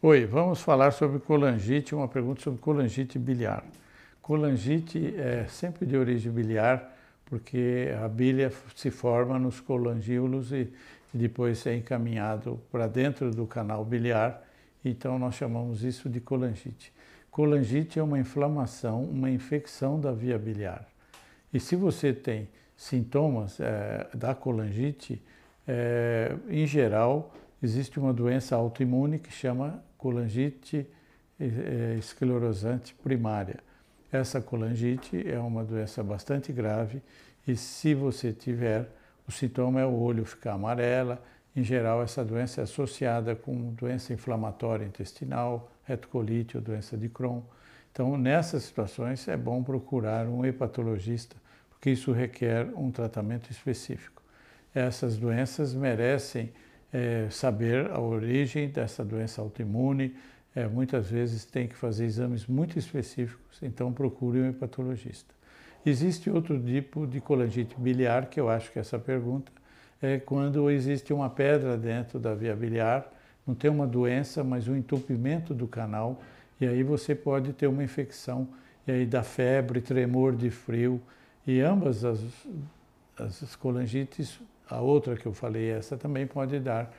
Oi, vamos falar sobre colangite, uma pergunta sobre colangite biliar. Colangite é sempre de origem biliar, porque a bilha se forma nos colangíolos e depois é encaminhado para dentro do canal biliar, então nós chamamos isso de colangite. Colangite é uma inflamação, uma infecção da via biliar. E se você tem sintomas é, da colangite, é, em geral, existe uma doença autoimune que chama colangite é, esclerosante primária. Essa colangite é uma doença bastante grave e se você tiver, o sintoma é o olho ficar amarela. Em geral, essa doença é associada com doença inflamatória intestinal, retocolite ou doença de Crohn. Então, nessas situações, é bom procurar um hepatologista, porque isso requer um tratamento específico. Essas doenças merecem é, saber a origem dessa doença autoimune. É, muitas vezes tem que fazer exames muito específicos, então procure um hepatologista. Existe outro tipo de colangite biliar, que eu acho que essa pergunta é quando existe uma pedra dentro da via biliar, não tem uma doença, mas um entupimento do canal, e aí você pode ter uma infecção, e aí dá febre, tremor de frio, e ambas as, as a outra que eu falei, essa também pode dar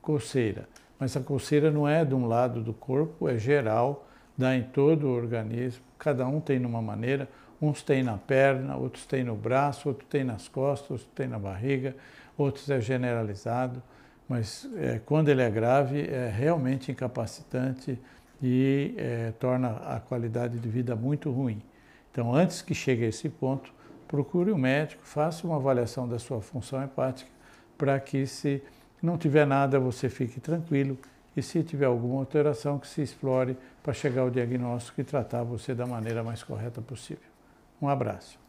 coceira. Mas a coceira não é de um lado do corpo, é geral, dá em todo o organismo. Cada um tem numa maneira. Uns têm na perna, outros têm no braço, outros têm nas costas, outros têm na barriga, outros é generalizado. Mas é, quando ele é grave, é realmente incapacitante e é, torna a qualidade de vida muito ruim. Então, antes que chegue a esse ponto, procure um médico, faça uma avaliação da sua função hepática para que se não tiver nada você fique tranquilo e se tiver alguma alteração que se explore para chegar ao diagnóstico e tratar você da maneira mais correta possível. Um abraço.